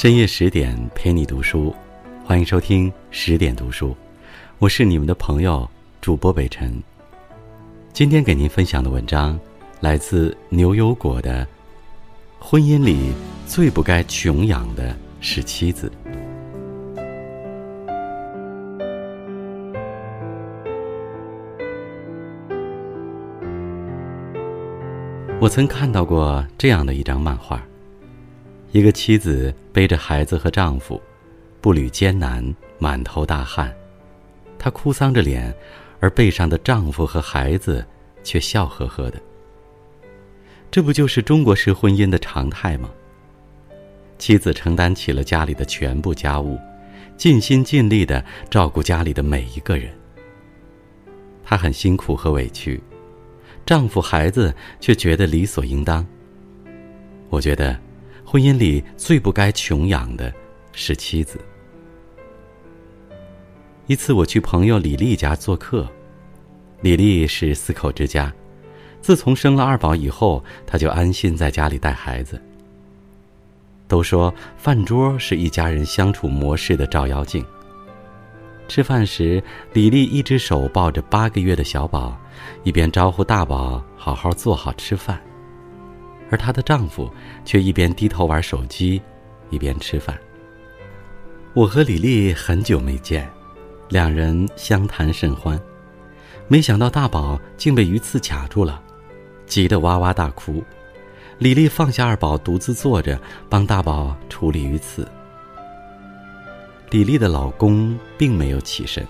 深夜十点陪你读书，欢迎收听十点读书，我是你们的朋友主播北辰。今天给您分享的文章来自牛油果的《婚姻里最不该穷养的是妻子》。我曾看到过这样的一张漫画。一个妻子背着孩子和丈夫，步履艰难，满头大汗，她哭丧着脸，而背上的丈夫和孩子却笑呵呵的。这不就是中国式婚姻的常态吗？妻子承担起了家里的全部家务，尽心尽力的照顾家里的每一个人。她很辛苦和委屈，丈夫、孩子却觉得理所应当。我觉得。婚姻里最不该穷养的是妻子。一次，我去朋友李丽家做客，李丽是四口之家，自从生了二宝以后，她就安心在家里带孩子。都说饭桌是一家人相处模式的照妖镜。吃饭时，李丽一只手抱着八个月的小宝，一边招呼大宝好好坐好吃饭。而她的丈夫却一边低头玩手机，一边吃饭。我和李丽很久没见，两人相谈甚欢，没想到大宝竟被鱼刺卡住了，急得哇哇大哭。李丽放下二宝，独自坐着帮大宝处理鱼刺。李丽的老公并没有起身，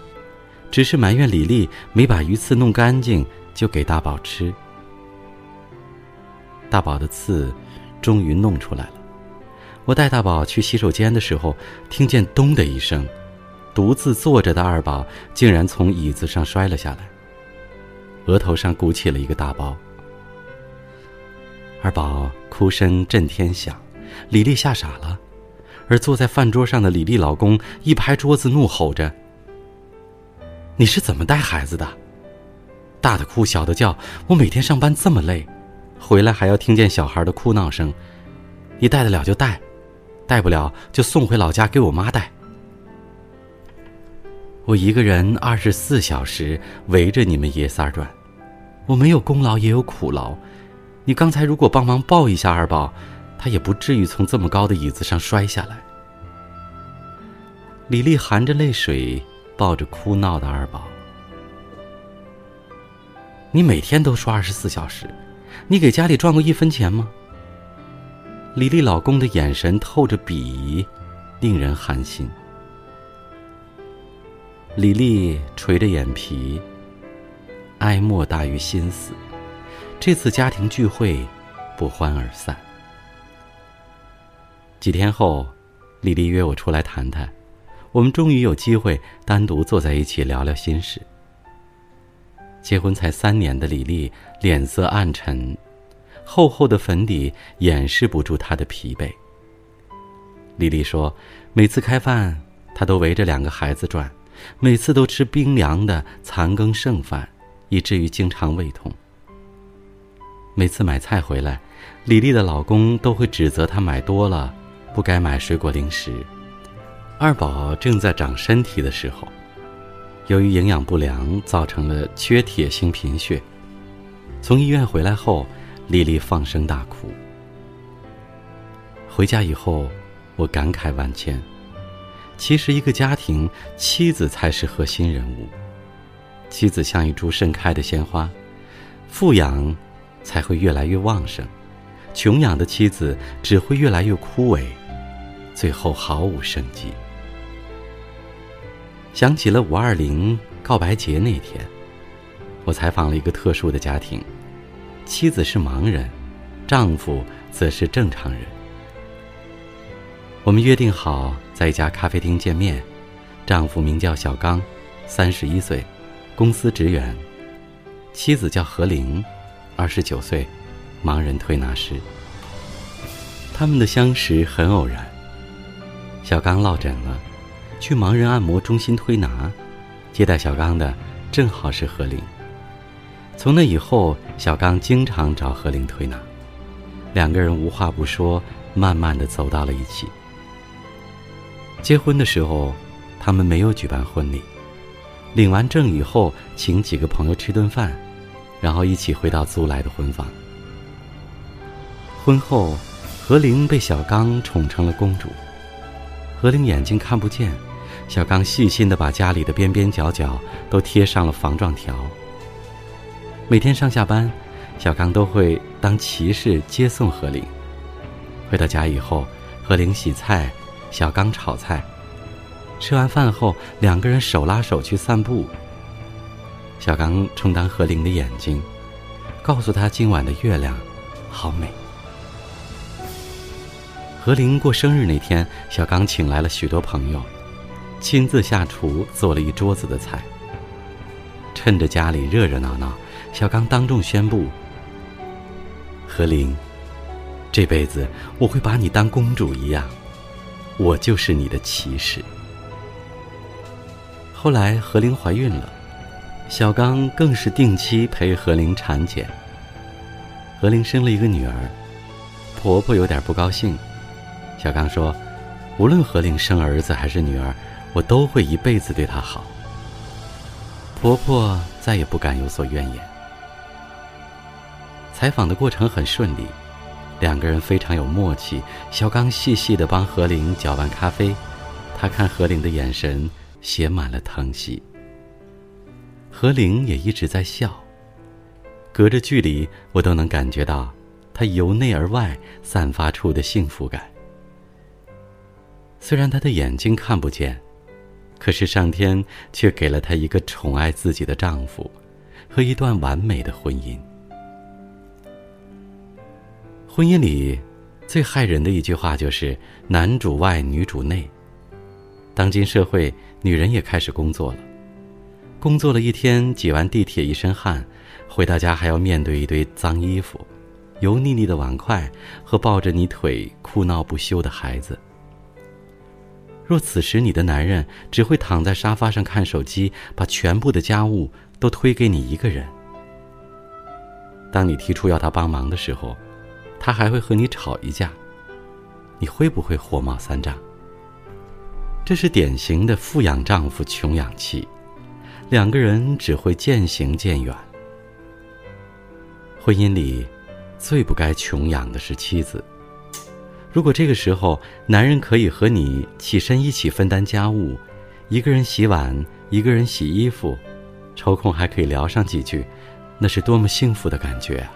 只是埋怨李丽没把鱼刺弄干净就给大宝吃。大宝的刺，终于弄出来了。我带大宝去洗手间的时候，听见“咚”的一声，独自坐着的二宝竟然从椅子上摔了下来，额头上鼓起了一个大包。二宝哭声震天响，李丽吓傻了，而坐在饭桌上的李丽老公一拍桌子，怒吼着：“你是怎么带孩子的？大的哭，小的叫，我每天上班这么累。”回来还要听见小孩的哭闹声，你带得了就带，带不了就送回老家给我妈带。我一个人二十四小时围着你们爷仨转，我没有功劳也有苦劳。你刚才如果帮忙抱一下二宝，他也不至于从这么高的椅子上摔下来。李丽含着泪水抱着哭闹的二宝，你每天都说二十四小时。你给家里赚过一分钱吗？李丽老公的眼神透着鄙夷，令人寒心。李丽垂着眼皮，哀莫大于心死。这次家庭聚会不欢而散。几天后，李丽约我出来谈谈，我们终于有机会单独坐在一起聊聊心事。结婚才三年的李丽脸色暗沉，厚厚的粉底掩饰不住她的疲惫。李丽说：“每次开饭，她都围着两个孩子转，每次都吃冰凉的残羹剩饭，以至于经常胃痛。每次买菜回来，李丽的老公都会指责她买多了，不该买水果零食。二宝正在长身体的时候。”由于营养不良，造成了缺铁性贫血。从医院回来后，丽丽放声大哭。回家以后，我感慨万千。其实，一个家庭，妻子才是核心人物。妻子像一株盛开的鲜花，富养才会越来越旺盛；穷养的妻子只会越来越枯萎，最后毫无生机。想起了五二零告白节那天，我采访了一个特殊的家庭，妻子是盲人，丈夫则是正常人。我们约定好在一家咖啡厅见面，丈夫名叫小刚，三十一岁，公司职员；妻子叫何玲，二十九岁，盲人推拿师。他们的相识很偶然，小刚落枕了。去盲人按摩中心推拿，接待小刚的正好是何玲。从那以后，小刚经常找何玲推拿，两个人无话不说，慢慢的走到了一起。结婚的时候，他们没有举办婚礼。领完证以后，请几个朋友吃顿饭，然后一起回到租来的婚房。婚后，何玲被小刚宠成了公主。何玲眼睛看不见，小刚细心的把家里的边边角角都贴上了防撞条。每天上下班，小刚都会当骑士接送何玲。回到家以后，何玲洗菜，小刚炒菜。吃完饭后，两个人手拉手去散步。小刚充当何玲的眼睛，告诉她今晚的月亮好美。何玲过生日那天，小刚请来了许多朋友，亲自下厨做了一桌子的菜。趁着家里热热闹闹，小刚当众宣布：“何玲，这辈子我会把你当公主一样，我就是你的骑士。”后来何玲怀孕了，小刚更是定期陪何玲产检。何玲生了一个女儿，婆婆有点不高兴。小刚说：“无论何玲生儿子还是女儿，我都会一辈子对她好。”婆婆再也不敢有所怨言。采访的过程很顺利，两个人非常有默契。小刚细细的帮何玲搅拌咖啡，他看何玲的眼神。写满了疼惜。何玲也一直在笑。隔着距离，我都能感觉到她由内而外散发出的幸福感。虽然她的眼睛看不见，可是上天却给了她一个宠爱自己的丈夫，和一段完美的婚姻。婚姻里，最害人的一句话就是“男主外，女主内”。当今社会，女人也开始工作了。工作了一天，挤完地铁一身汗，回到家还要面对一堆脏衣服、油腻腻的碗筷和抱着你腿哭闹不休的孩子。若此时你的男人只会躺在沙发上看手机，把全部的家务都推给你一个人，当你提出要他帮忙的时候，他还会和你吵一架，你会不会火冒三丈？这是典型的富养丈夫穷养妻，两个人只会渐行渐远。婚姻里，最不该穷养的是妻子。如果这个时候男人可以和你起身一起分担家务，一个人洗碗，一个人洗衣服，抽空还可以聊上几句，那是多么幸福的感觉啊！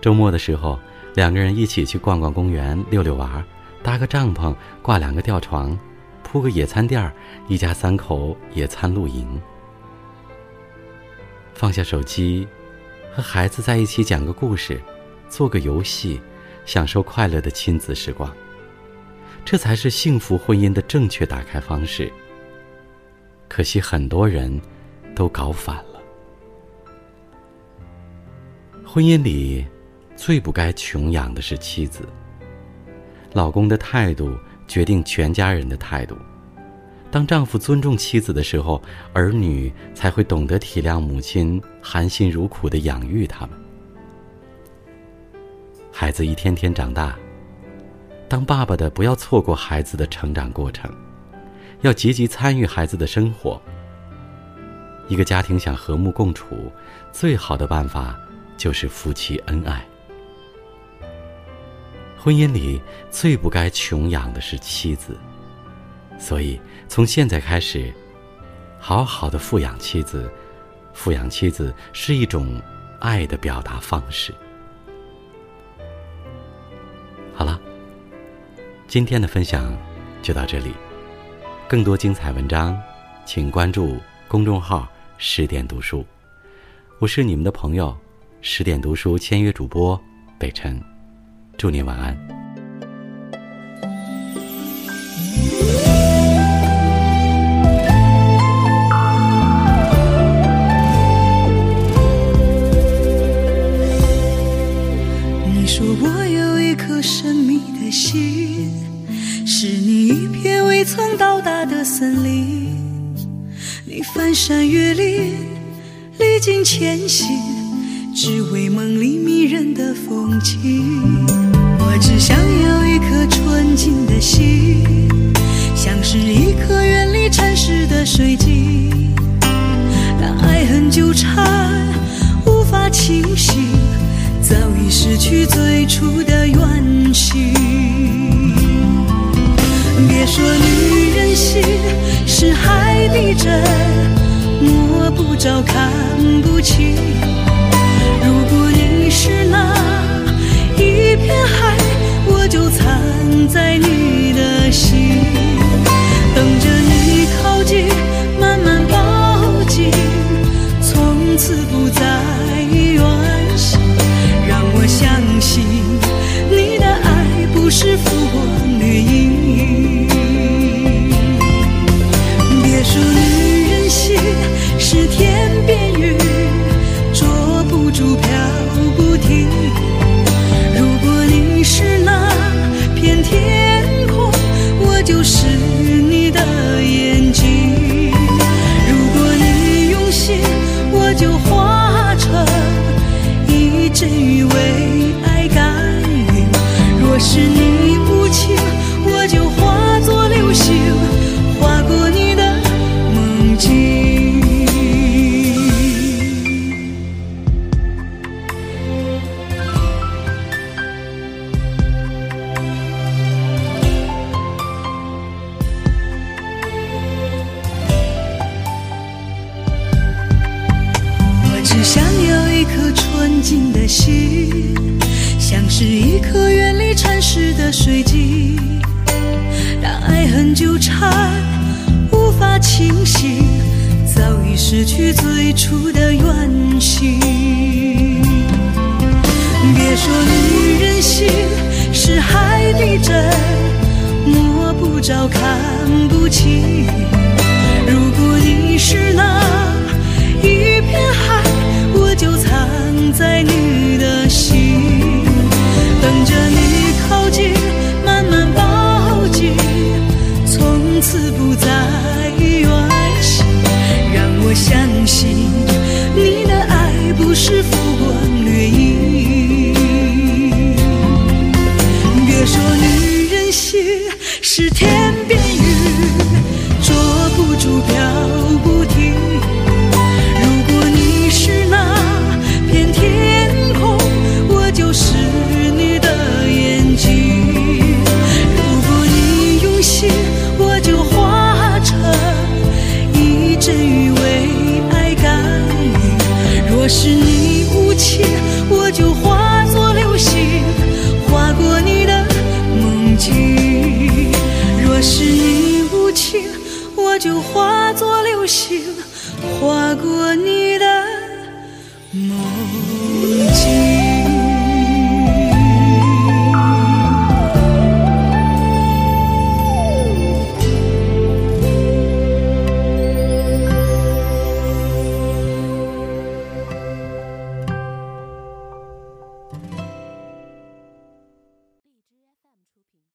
周末的时候，两个人一起去逛逛公园，溜溜娃。搭个帐篷，挂两个吊床，铺个野餐垫儿，一家三口野餐露营。放下手机，和孩子在一起讲个故事，做个游戏，享受快乐的亲子时光。这才是幸福婚姻的正确打开方式。可惜很多人都搞反了。婚姻里，最不该穷养的是妻子。老公的态度决定全家人的态度。当丈夫尊重妻子的时候，儿女才会懂得体谅母亲含辛茹苦的养育他们。孩子一天天长大，当爸爸的不要错过孩子的成长过程，要积极参与孩子的生活。一个家庭想和睦共处，最好的办法就是夫妻恩爱。婚姻里最不该穷养的是妻子，所以从现在开始，好好的富养妻子。富养妻子是一种爱的表达方式。今天的分享就到这里。更多精彩文章，请关注公众号“十点读书”。我是你们的朋友，十点读书签约主播北辰。祝您晚安。山越岭，历尽千辛，只为梦里迷人的风景。我只想要一颗纯净的心，像是一颗远离尘世的水晶。当爱恨纠缠，无法清醒，早已失去最初的原型。别说女人心是海底针，摸不着，看不清。如果你是那一片海，我就藏在你谁为爱甘云。若是你最初的原型。别说女人心是海底针，摸不着，看不清。心，划过你